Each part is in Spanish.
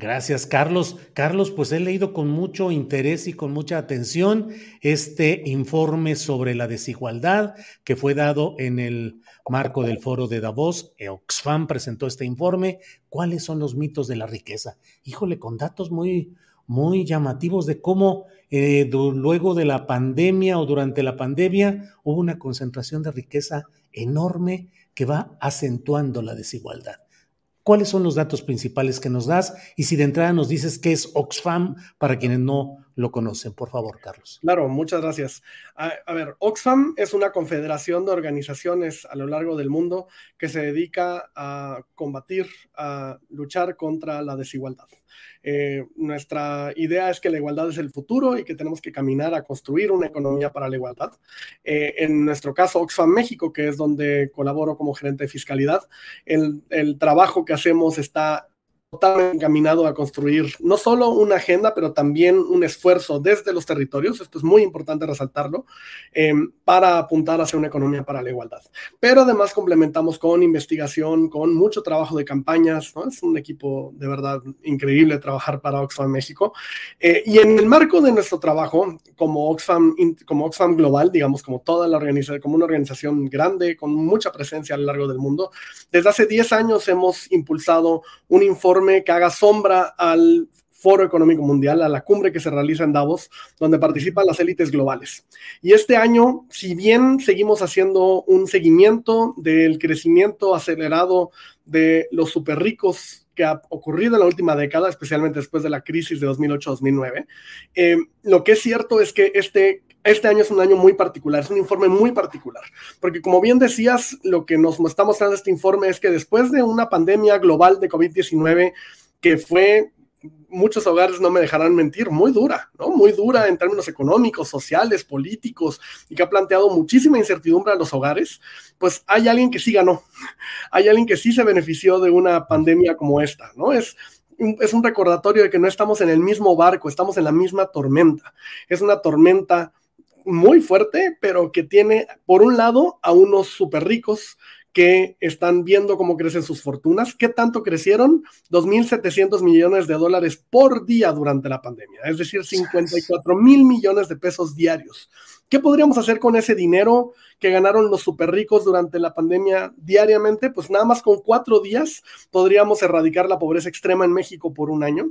Gracias, Carlos. Carlos, pues he leído con mucho interés y con mucha atención este informe sobre la desigualdad que fue dado en el marco del foro de Davos. Oxfam presentó este informe. ¿Cuáles son los mitos de la riqueza? Híjole, con datos muy, muy llamativos de cómo eh, luego de la pandemia o durante la pandemia hubo una concentración de riqueza enorme que va acentuando la desigualdad. ¿Cuáles son los datos principales que nos das? Y si de entrada nos dices qué es Oxfam para quienes no lo conocen, por favor, Carlos. Claro, muchas gracias. A, ver, Oxfam es una confederación de organizaciones a lo largo del mundo que se dedica a combatir, a luchar contra la desigualdad. Eh, nuestra idea es que la igualdad es el futuro y que tenemos que caminar a construir una economía para la igualdad. Eh, en nuestro caso, Oxfam México, que es donde colaboro como gerente de fiscalidad, el, el trabajo que hacemos está totalmente encaminado a construir no solo una agenda, pero también un esfuerzo desde los territorios, esto es muy importante resaltarlo, eh, para apuntar hacia una economía para la igualdad. Pero además complementamos con investigación, con mucho trabajo de campañas, es un equipo de verdad increíble trabajar para Oxfam México. Eh, y en el marco de nuestro trabajo, como Oxfam, como Oxfam Global, digamos, como toda la organización, como una organización grande, con mucha presencia a lo largo del mundo, desde hace 10 años hemos impulsado un informe que haga sombra al Foro Económico Mundial, a la cumbre que se realiza en Davos, donde participan las élites globales. Y este año, si bien seguimos haciendo un seguimiento del crecimiento acelerado de los super ricos que ha ocurrido en la última década, especialmente después de la crisis de 2008-2009, eh, lo que es cierto es que este este año es un año muy particular, es un informe muy particular, porque como bien decías, lo que nos está mostrando este informe es que después de una pandemia global de COVID-19 que fue muchos hogares no me dejarán mentir, muy dura, ¿no? Muy dura en términos económicos, sociales, políticos, y que ha planteado muchísima incertidumbre a los hogares, pues hay alguien que sí ganó, hay alguien que sí se benefició de una pandemia como esta, ¿no? Es, es un recordatorio de que no estamos en el mismo barco, estamos en la misma tormenta. Es una tormenta muy fuerte, pero que tiene, por un lado, a unos súper ricos que están viendo cómo crecen sus fortunas. ¿Qué tanto crecieron? 2.700 millones de dólares por día durante la pandemia, es decir, 54 mil millones de pesos diarios. ¿Qué podríamos hacer con ese dinero que ganaron los super ricos durante la pandemia diariamente? Pues nada más con cuatro días podríamos erradicar la pobreza extrema en México por un año.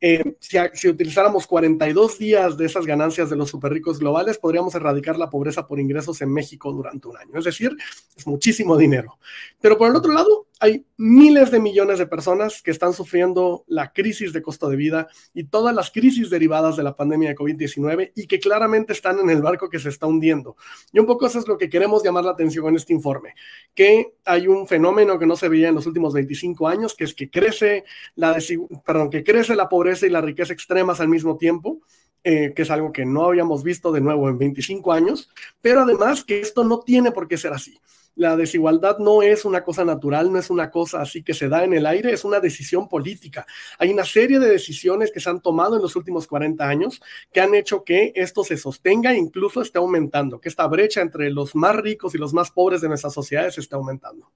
Eh, si, utilizáramos 42 días de esas ganancias de los super ricos globales, podríamos erradicar la pobreza por ingresos en México durante un año. Es decir, es muchísimo dinero. Pero por el otro lado, hay miles de millones de personas que están sufriendo la crisis de costo de vida y todas las crisis derivadas de la pandemia de COVID-19 y que claramente están en el barco que se está hundiendo. Y un poco eso es lo que queremos llamar la atención en este informe, que hay un fenómeno que no se veía en los últimos 25 años, que es que crece la, perdón, que crece la pobreza y la riqueza extremas al mismo tiempo. Eh, que es algo que no habíamos visto de nuevo en 25 años, pero además que esto no tiene por qué ser así La desigualdad no es una cosa natural, no es una cosa así que se da en el aire, es una decisión política. Hay una serie de decisiones que se han tomado en los últimos 40 años que han hecho que esto se sostenga e incluso esté aumentando, que esta brecha entre los más ricos y los más pobres de nuestras sociedades esté aumentando.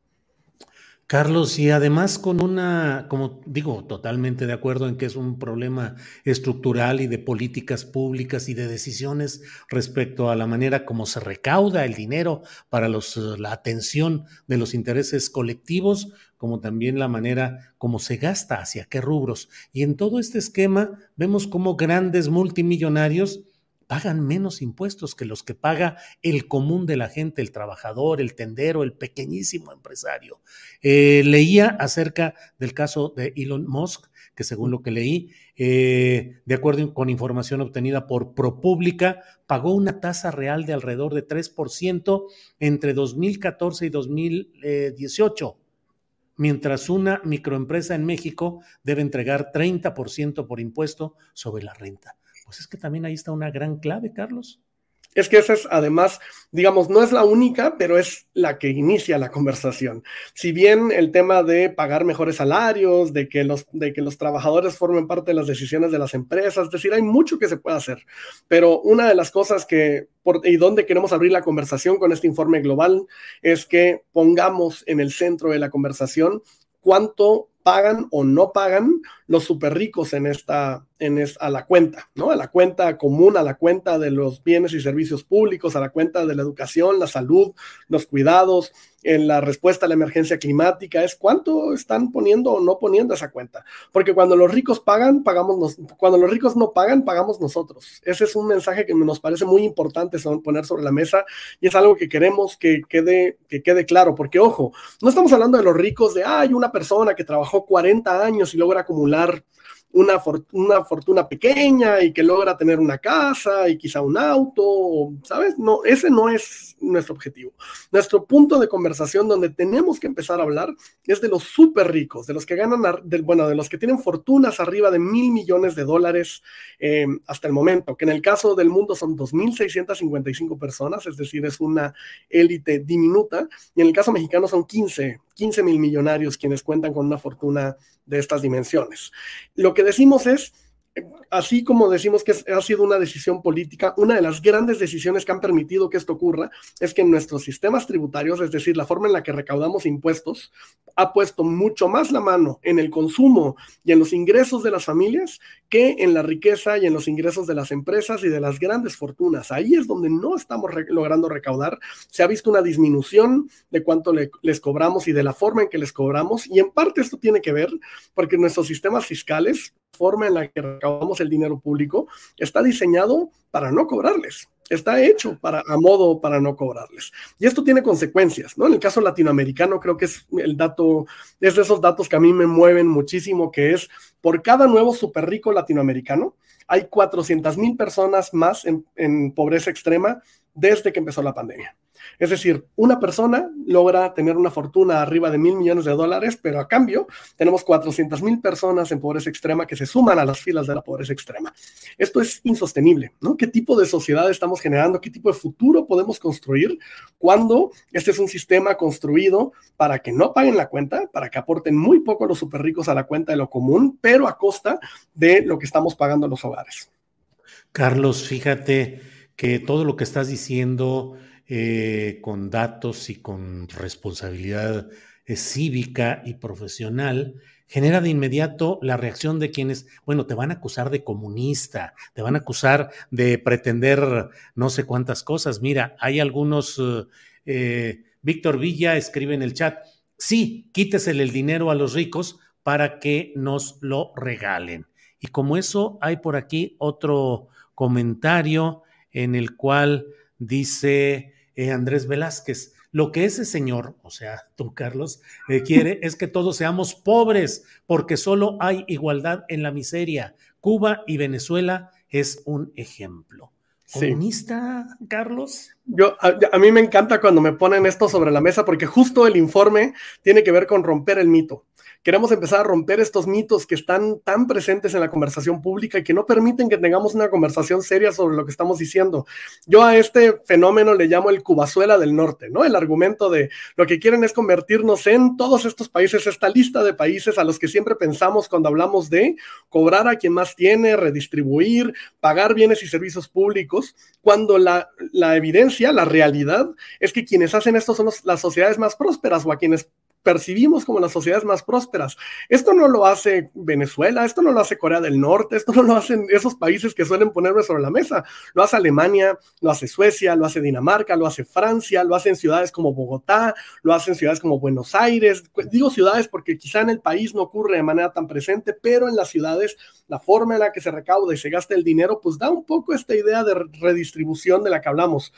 Carlos, y además con una, como digo, totalmente de acuerdo en que es un problema estructural y de políticas públicas y de decisiones respecto a la manera como se recauda el dinero para los, la atención de los intereses colectivos, como también la manera como se gasta, hacia qué rubros. Y en todo este esquema vemos como grandes multimillonarios pagan menos impuestos que los que paga el común de la gente, el trabajador, el tendero, el pequeñísimo empresario. Eh, leía acerca del caso de Elon Musk, que según lo que leí, eh, de acuerdo con información obtenida por ProPublica, pagó una tasa real de alrededor de 3% entre 2014 y 2018 mientras una microempresa en México debe entregar 30% por impuesto sobre la renta pues es que también ahí está una gran clave, Carlos. Es que esa es, además, digamos, no es la única, pero es la que inicia la conversación. Si bien el tema de pagar mejores salarios, de que los, de que los trabajadores formen parte de las decisiones de las empresas, es decir, hay mucho que se puede hacer. Pero una de las cosas que, por, y donde queremos abrir la conversación con este informe global, es que pongamos en el centro de la conversación cuánto pagan o no pagan los super ricos en esta, en a la cuenta, ¿no? A la cuenta común, a la cuenta de los bienes y servicios públicos, a la cuenta de la educación, la salud, los cuidados, en la respuesta a la emergencia climática, es cuánto están poniendo o no poniendo esa cuenta. Porque cuando los ricos pagan, pagamos, cuando los ricos no pagan, pagamos nosotros. Ese es un mensaje que nos parece muy importante poner sobre la mesa y es algo que queremos que quede, que quede claro. Porque, ojo, no estamos hablando de los ricos de, hay una persona que trabajó 40 años y logra acumular una, una, fortuna pequeña y que logra tener una casa y quizá un auto, ¿sabes? No, ese no es nuestro objetivo. Nuestro punto de conversación donde tenemos que empezar a hablar es de los súper ricos, de los que ganan, bueno, de los que tienen fortunas arriba de mil millones de dólares eh, hasta el momento, que en el caso del mundo son 2.655 personas, es decir, es una élite diminuta, y en el caso mexicano son 15 15 mil millonarios quienes cuentan con una fortuna de estas dimensiones. Lo que decimos es, así como decimos que ha sido una decisión política, una de las grandes decisiones que han permitido que esto ocurra es que en nuestros sistemas tributarios, es decir, la forma en la que recaudamos impuestos, ha puesto mucho más la mano en el consumo y en los ingresos de las familias que en la riqueza y en los ingresos de las empresas y de las grandes fortunas. Ahí es donde no estamos logrando recaudar. Se ha visto una disminución de cuánto les cobramos y de la forma en que les cobramos. Y en parte esto tiene que ver porque nuestros sistemas fiscales forma en la que recaudamos el dinero público está diseñado para no cobrarles. Está hecho para, a modo para no cobrarles. Y esto tiene consecuencias, ¿no? En el caso latinoamericano, creo que es el dato, es de esos datos que a mí me mueven muchísimo, que es por cada nuevo super rico latinoamericano, hay 400 mil personas más en pobreza extrema desde que empezó la pandemia. Es decir, una persona logra tener una fortuna arriba de mil millones de dólares, pero a cambio tenemos 400 mil personas en pobreza extrema que se suman a las filas de la pobreza extrema. Esto es insostenible, ¿no? ¿Qué tipo de sociedad estamos generando? ¿Qué tipo de futuro podemos construir cuando este es un sistema construido para que no paguen la cuenta, para que aporten muy poco los super ricos a la cuenta de lo común, pero a costa de lo que estamos pagando los hogares? Carlos, fíjate que todo lo que estás diciendo eh, con datos y con responsabilidad eh, cívica y profesional, genera de inmediato la reacción de quienes, bueno, te van a acusar de comunista, te van a acusar de pretender no sé cuántas cosas. Mira, hay algunos, eh, Víctor Villa escribe en el chat, sí, quítesele el dinero a los ricos para que nos lo regalen. Y como eso, hay por aquí otro comentario en el cual dice, eh, Andrés Velázquez. Lo que ese señor, o sea, tú, Carlos, eh, quiere es que todos seamos pobres, porque solo hay igualdad en la miseria. Cuba y Venezuela es un ejemplo. ¿Comunista, Carlos? Yo, a, mí me encanta cuando me ponen esto sobre la mesa porque justo el informe tiene que ver con romper el mito. Queremos empezar a romper estos mitos que están tan presentes en la conversación pública y que no permiten que tengamos una conversación seria sobre lo que estamos diciendo. Yo a este fenómeno le llamo el Cubazuela del Norte, ¿no? El argumento de lo que quieren es convertirnos en todos estos países, esta lista de países a los que siempre pensamos cuando hablamos de cobrar a quien más tiene, redistribuir, pagar bienes y servicios públicos, cuando la, la evidencia, la realidad, es que quienes hacen esto son las sociedades más prósperas o a quienes percibimos como las sociedades más prósperas. Esto no lo hace Venezuela, esto no lo hace Corea del Norte, esto no lo hacen esos países que suelen ponerme sobre la mesa. Lo hace Alemania, lo hace Suecia, lo hace Dinamarca, lo hace Francia, lo hacen ciudades como Bogotá, lo hacen ciudades como Buenos Aires. Digo ciudades porque quizá en el país no ocurre de manera tan presente, pero en las ciudades la forma en la que se recauda y se gasta el dinero, pues da un poco esta idea de redistribución de la que hablamos.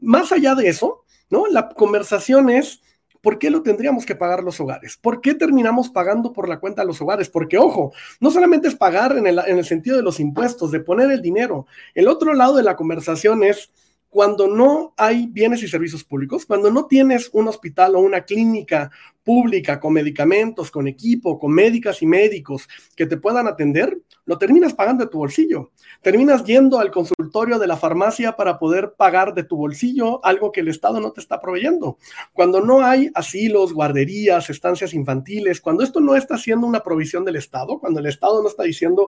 Más allá de eso, ¿no? La conversación es ¿por qué lo tendríamos que pagar los hogares? ¿Por qué terminamos pagando por la cuenta de los hogares? Porque, ojo, no solamente es pagar en el, en el sentido de los impuestos, de poner el dinero. El otro lado de la conversación es cuando no hay bienes y servicios públicos, cuando no tienes un hospital o una clínica pública con medicamentos, con equipo, con médicas y médicos que te puedan atender, lo terminas pagando de tu bolsillo. Terminas yendo al consultorio de la farmacia para poder pagar de tu bolsillo algo que el Estado no te está proveyendo. Cuando no hay asilos, guarderías, estancias infantiles, cuando esto no está siendo una provisión del Estado, cuando el Estado no está diciendo...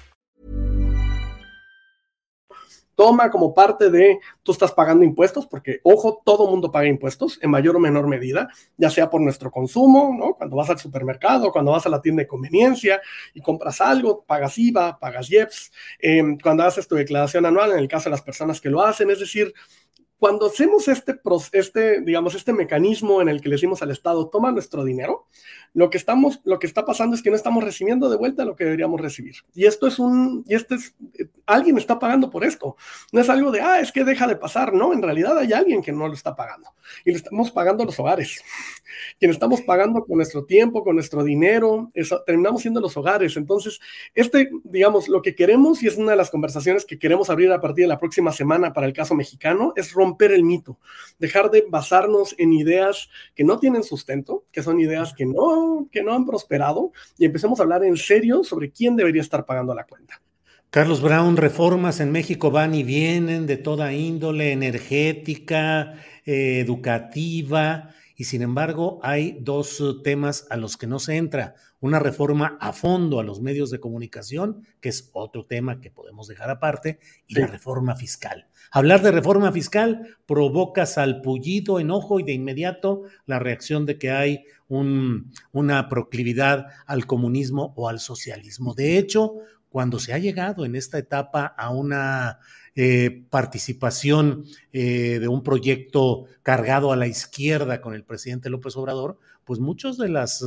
Toma como parte de tú estás pagando impuestos, porque ojo, todo mundo paga impuestos en mayor o menor medida, ya sea por nuestro consumo, ¿no? Cuando vas al supermercado, cuando vas a la tienda de conveniencia y compras algo, pagas IVA, pagas IEPS, em, cuando haces tu declaración anual, en el caso de las personas que lo hacen, es decir, cuando hacemos este, este, digamos, este mecanismo en el que le decimos al Estado, toma nuestro dinero, lo que, estamos, lo que está pasando es que no estamos recibiendo de vuelta lo que deberíamos recibir. Y esto es un, y este es, alguien está pagando por esto. No es algo de, ah, es que deja de pasar. No, en realidad hay alguien que no lo está pagando. Y lo estamos pagando los hogares. Quien estamos pagando con nuestro tiempo, con nuestro dinero, terminamos siendo los hogares. Entonces, este, digamos, lo que queremos, y es una de las conversaciones que queremos abrir a partir de la próxima semana para el caso mexicano, es romper el mito. Dejar de basarnos en ideas que no tienen sustento, que son ideas que no que no han prosperado y empecemos a hablar en serio sobre quién debería estar pagando la cuenta. Carlos Brown, reformas en México van y vienen de toda índole, energética, eh, educativa, y sin embargo hay dos temas a los que no se entra. Una reforma a fondo a los medios de comunicación, que es otro tema que podemos dejar aparte, y la reforma fiscal. Hablar de reforma fiscal provoca salpullido, enojo y de inmediato la reacción de que hay una proclividad al comunismo o al socialismo. De hecho, cuando se ha llegado en esta etapa a una eh, participación eh, de un proyecto cargado a la izquierda con el presidente López Obrador, pues muchas de las,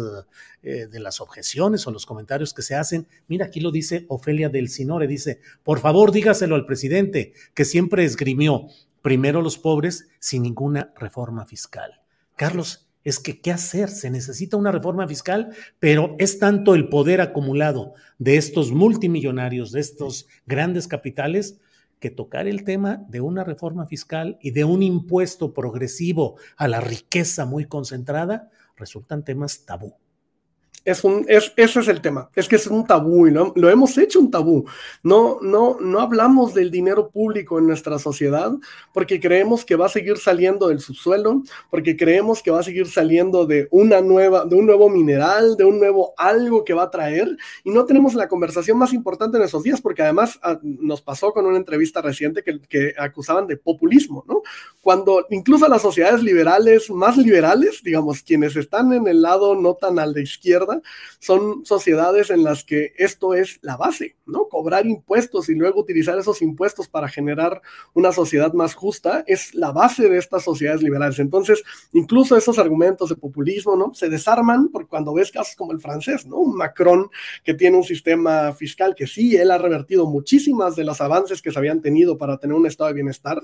eh, de las objeciones o los comentarios que se hacen, mira, aquí lo dice Ofelia del Sinore, dice, por favor dígaselo al presidente, que siempre esgrimió primero los pobres sin ninguna reforma fiscal. Carlos, es. que qué hacer, se necesita una reforma fiscal, pero es tanto el poder acumulado de estos multimillonarios, de estos grandes capitales, que tocar el tema de una reforma fiscal y de un impuesto progresivo a la riqueza muy concentrada resultan temas tabú. Es un, es, ese es el tema, es que es un tabú y lo, lo, hemos hecho un tabú. No, no, no hablamos del dinero público en nuestra sociedad porque creemos que va a seguir saliendo del subsuelo, porque creemos que va a seguir saliendo de una nueva, de un nuevo mineral, de un nuevo algo que va a traer y no tenemos la conversación más importante en esos días porque además a, ah, nos pasó con una entrevista reciente que, que acusaban de populismo, ¿no? Cuando incluso las sociedades liberales, más liberales, digamos, quienes están en el lado no tan al de izquierda, son sociedades en las que esto es la base, ¿no? Cobrar impuestos y luego utilizar esos impuestos para generar una sociedad más justa es la base de estas sociedades liberales. Entonces, incluso esos argumentos de populismo, ¿no? Se desarman por cuando ves casos como el francés, ¿no? Macron que tiene un sistema fiscal que sí, él ha revertido muchísimas de los avances que se habían tenido para tener un estado de bienestar,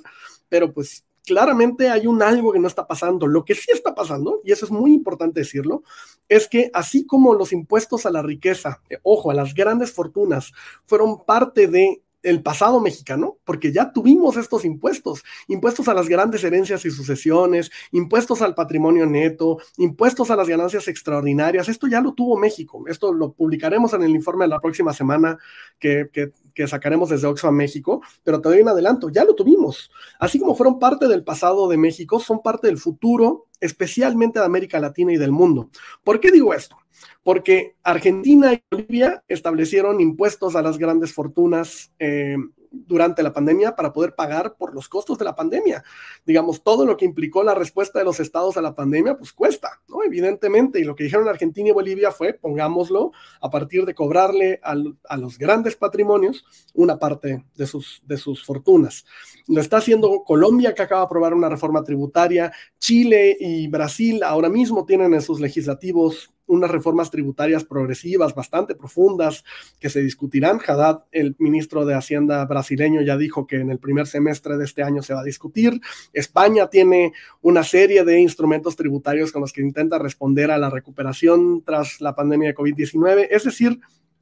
pero pues claramente hay un algo que no está pasando. Lo que sí está pasando, y eso es muy importante decirlo, es que así como los impuestos a la riqueza, eh, ojo, a las grandes fortunas, fueron parte de el pasado mexicano, porque ya tuvimos estos impuestos, impuestos a las grandes herencias y sucesiones, impuestos al patrimonio neto, impuestos a las ganancias extraordinarias, esto ya lo tuvo México, esto lo publicaremos en el informe de la próxima semana que, que, que sacaremos desde Oxfam México, pero te doy un adelanto, ya lo tuvimos, así como fueron parte del pasado de México, son parte del futuro, especialmente de América Latina y del mundo. ¿Por qué digo esto? Porque Argentina y Bolivia establecieron impuestos a las grandes fortunas eh, durante la pandemia para poder pagar por los costos de la pandemia. Digamos, todo lo que implicó la respuesta de los estados a la pandemia, pues cuesta, ¿no? Evidentemente, y lo que dijeron Argentina y Bolivia fue, pongámoslo, a partir de cobrarle a los grandes patrimonios una parte de sus, de sus fortunas. Lo está haciendo Colombia, que acaba de aprobar una reforma tributaria, Chile y Brasil ahora mismo tienen en sus legislativos unas reformas tributarias progresivas bastante profundas que se discutirán. Haddad, el ministro de Hacienda brasileño, ya dijo que en el primer semestre de este año se va a discutir. España tiene una serie de instrumentos tributarios con los que intenta responder a la recuperación tras la pandemia de COVID-19. Es decir,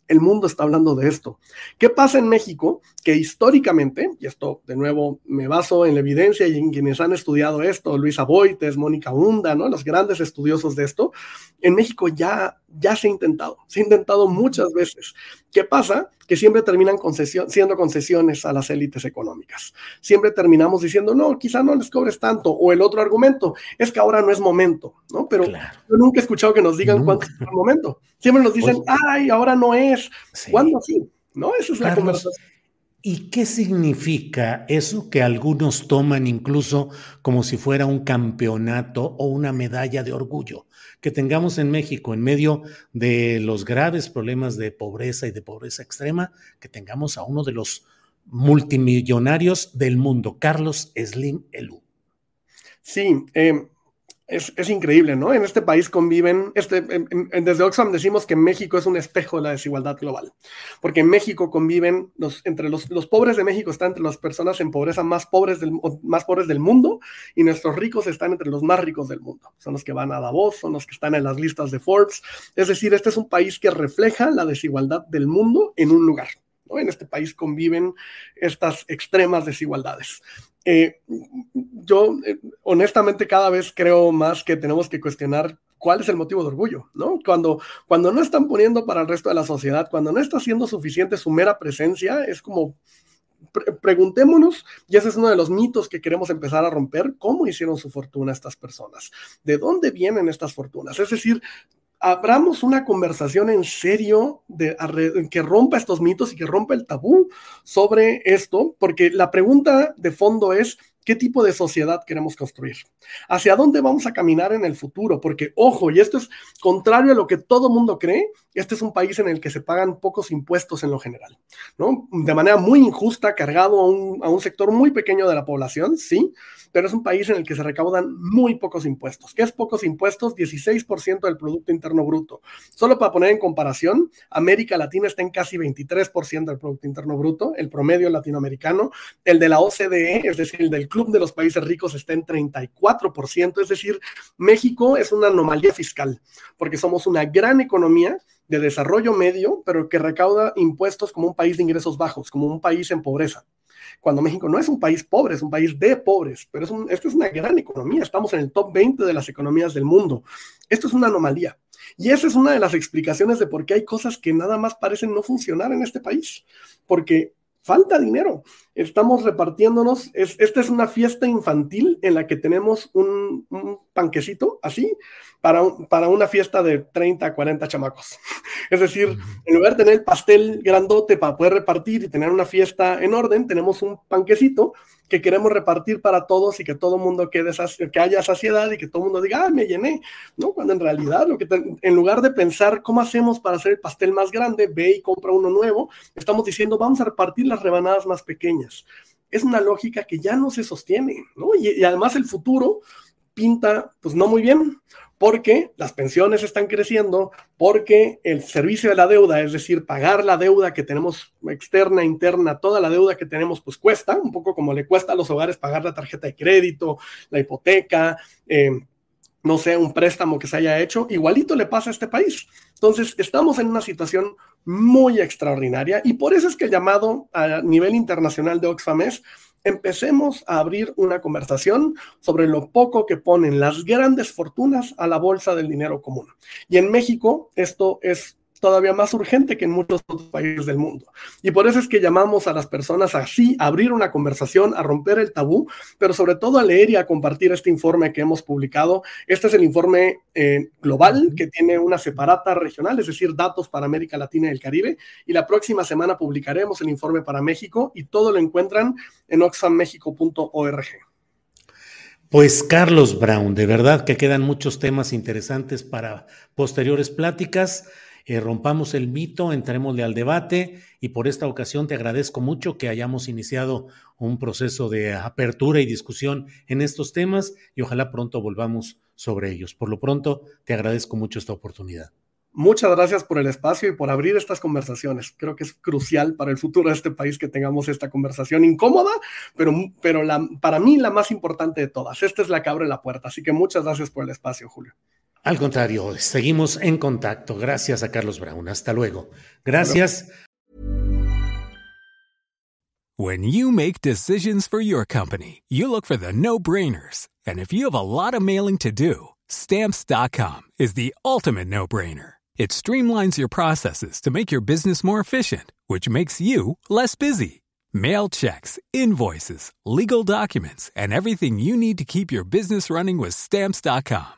el mundo está hablando de esto. ¿Qué pasa en México? Que históricamente, y esto de nuevo me baso en la evidencia y en quienes han estudiado esto, Luisa Boites, Mónica Hunda, ¿no? los grandes estudiosos de esto, en México ya, ya se ha intentado, se ha intentado muchas veces. ¿Qué pasa? Que siempre terminan siendo concesiones a las élites económicas. Siempre terminamos diciendo, no, quizá no les cobres tanto. O el otro argumento es que ahora no es momento, ¿no? Pero yo nunca he escuchado que nos digan cuándo es el momento. Siempre nos dicen, ay, ahora no es. ¿Cuándo sí? ¿No? Esa es la conversación. ¿Y qué significa eso que algunos toman incluso como si fuera un campeonato o una medalla de orgullo? Que tengamos en México, en medio de los graves problemas de pobreza y de pobreza extrema, que tengamos a uno de los multimillonarios del mundo, Carlos Slim Elú. Sí, eh, es, increíble, ¿no? En este país conviven, este, desde Oxfam decimos que México es un espejo de la desigualdad global, porque en México conviven, los, entre los, los pobres de México están entre las personas en pobreza más pobres, del, más pobres del mundo y nuestros ricos están entre los más ricos del mundo. Son los que van a Davos, son los que están en las listas de Forbes. Es decir, este es un país que refleja la desigualdad del mundo en un lugar. ¿no? En este país conviven estas extremas desigualdades. Eh, yo eh, honestamente cada vez creo más que tenemos que cuestionar cuál es el motivo de orgullo, ¿no? Cuando, cuando no están poniendo para el resto de la sociedad, cuando no está siendo suficiente su mera presencia, es como, preguntémonos, y ese es uno de los mitos que queremos empezar a romper, ¿cómo hicieron su fortuna estas personas? ¿De dónde vienen estas fortunas? Es decir, abramos una conversación en serio de, que rompa estos mitos y que rompa el tabú sobre esto, porque la pregunta de fondo es, ¿qué tipo de sociedad queremos construir? ¿Hacia dónde vamos a caminar en el futuro? Porque, ojo, y esto es contrario a lo que todo mundo cree, este es un país en el que se pagan pocos impuestos en lo general, ¿no? De manera muy injusta, cargado a un, a un sector muy pequeño de la población, sí, pero es un país en el que se recaudan muy pocos impuestos. ¿Qué es pocos impuestos? 16% del Producto Interno Bruto. Solo para poner en comparación, América Latina está en casi 23% del Producto Interno Bruto, el promedio latinoamericano, el de la OCDE, es decir, el del Club de los Países Ricos está en 34%, es decir, México es una anomalía fiscal, porque somos una gran economía de desarrollo medio, pero que recauda impuestos como un país de ingresos bajos, como un país en pobreza. Cuando México no es un país pobre, es un país de pobres, pero es esta es una gran economía, estamos en el top 20 de las economías del mundo. Esto es una anomalía. Y esa es una de las explicaciones de por qué hay cosas que nada más parecen no funcionar en este país, porque falta dinero. Estamos repartiéndonos, esta es una fiesta infantil en la que tenemos un, panquecito así para, para una fiesta de 30, 40 chamacos. Es decir, en lugar de tener el pastel grandote para poder repartir y tener una fiesta en orden, tenemos un panquecito que queremos repartir para todos y que todo el mundo quede que haya saciedad y que todo el mundo diga, ah, me llené, ¿no? Cuando en realidad, lo que en lugar de pensar cómo hacemos para hacer el pastel más grande, ve y compra uno nuevo, estamos diciendo, vamos a repartir las rebanadas más pequeñas. Es una lógica que ya no se sostiene. Y, además el futuro pinta, pues no muy bien, porque las pensiones están creciendo, porque el servicio de la deuda, es decir, pagar la deuda que tenemos externa, interna, toda la deuda que tenemos, pues cuesta, un poco como le cuesta a los hogares pagar la tarjeta de crédito, la hipoteca, eh, no sé, un préstamo que se haya hecho, igualito le pasa a este país. Entonces, estamos en una situación muy extraordinaria y por eso es que el llamado a nivel internacional de Oxfam es empecemos a abrir una conversación sobre lo poco que ponen las grandes fortunas a la bolsa del dinero común. Y en México esto es todavía más urgente que en muchos otros países del mundo. Y por eso es que llamamos a las personas así a abrir una conversación, a romper el tabú, pero sobre todo a leer y a compartir este informe que hemos publicado. Este es el informe eh, global que tiene una separata regional, es decir, datos para América Latina y el Caribe. Y la próxima semana publicaremos el informe para México y todo lo encuentran en oxfammexico.org. Pues Carlos Brown, de verdad que quedan muchos temas interesantes para posteriores pláticas. Eh, rompamos el mito, entrémosle al debate y por esta ocasión te agradezco mucho que hayamos iniciado un proceso de apertura y discusión en estos temas y ojalá pronto volvamos sobre ellos. Por lo pronto, te agradezco mucho esta oportunidad. Muchas gracias por el espacio y por abrir estas conversaciones. Creo que es crucial para el futuro de este país que tengamos esta conversación incómoda, pero, pero para mí la más importante de todas. Esta es la que abre la puerta. Así que muchas gracias por el espacio, Julio. Al contrario, seguimos en contacto. Gracias a Carlos Brown. Hasta luego. Gracias. When you make decisions for your company, you look for the no-brainers. And if you have a lot of mailing to do, stamps.com is the ultimate no-brainer. It streamlines your processes to make your business more efficient, which makes you less busy. Mail checks, invoices, legal documents, and everything you need to keep your business running with stamps.com.